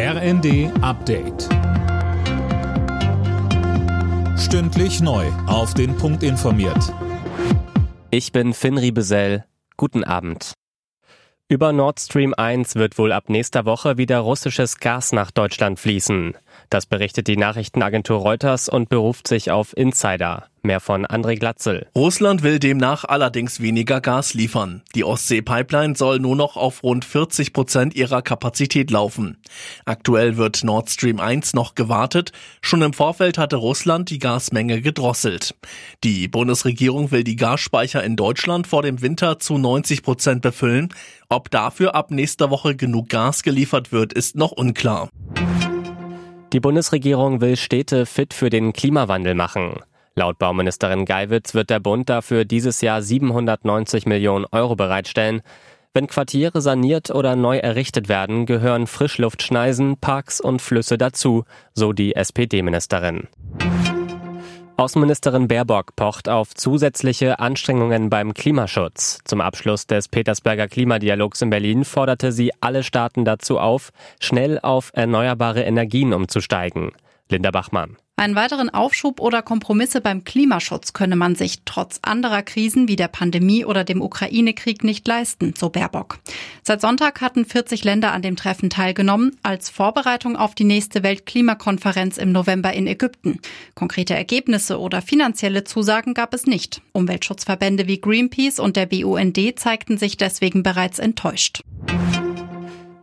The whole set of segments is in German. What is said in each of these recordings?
RND Update. Stündlich neu. Auf den Punkt informiert. Ich bin Finn Riebesell. Guten Abend. Über Nord Stream 1 wird wohl ab nächster Woche wieder russisches Gas nach Deutschland fließen. Das berichtet die Nachrichtenagentur Reuters und beruft sich auf Insider. Mehr von André Glatzel. Russland will demnach allerdings weniger Gas liefern. Die Ostsee-Pipeline soll nur noch auf rund 40 Prozent ihrer Kapazität laufen. Aktuell wird Nord Stream 1 noch gewartet. Schon im Vorfeld hatte Russland die Gasmenge gedrosselt. Die Bundesregierung will die Gasspeicher in Deutschland vor dem Winter zu 90 Prozent befüllen. Ob dafür ab nächster Woche genug Gas geliefert wird, ist noch unklar. Die Bundesregierung will Städte fit für den Klimawandel machen. Laut Bauministerin Geiwitz wird der Bund dafür dieses Jahr 790 Millionen Euro bereitstellen. Wenn Quartiere saniert oder neu errichtet werden, gehören Frischluftschneisen, Parks und Flüsse dazu, so die SPD-Ministerin. Außenministerin Baerbock pocht auf zusätzliche Anstrengungen beim Klimaschutz. Zum Abschluss des Petersberger Klimadialogs in Berlin forderte sie alle Staaten dazu auf, schnell auf erneuerbare Energien umzusteigen. Linda Bachmann. Einen weiteren Aufschub oder Kompromisse beim Klimaschutz könne man sich trotz anderer Krisen wie der Pandemie oder dem Ukraine-Krieg nicht leisten, so Baerbock. Seit Sonntag hatten 40 Länder an dem Treffen teilgenommen, als Vorbereitung auf die nächste Weltklimakonferenz im November in Ägypten. Konkrete Ergebnisse oder finanzielle Zusagen gab es nicht. Umweltschutzverbände wie Greenpeace und der BUND zeigten sich deswegen bereits enttäuscht.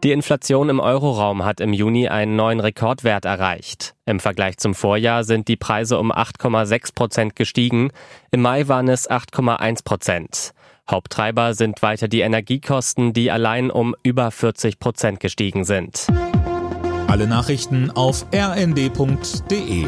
Die Inflation im Euroraum hat im Juni einen neuen Rekordwert erreicht. Im Vergleich zum Vorjahr sind die Preise um 8,6 Prozent gestiegen. Im Mai waren es 8,1 Prozent. Haupttreiber sind weiter die Energiekosten, die allein um über 40 Prozent gestiegen sind. Alle Nachrichten auf rnd.de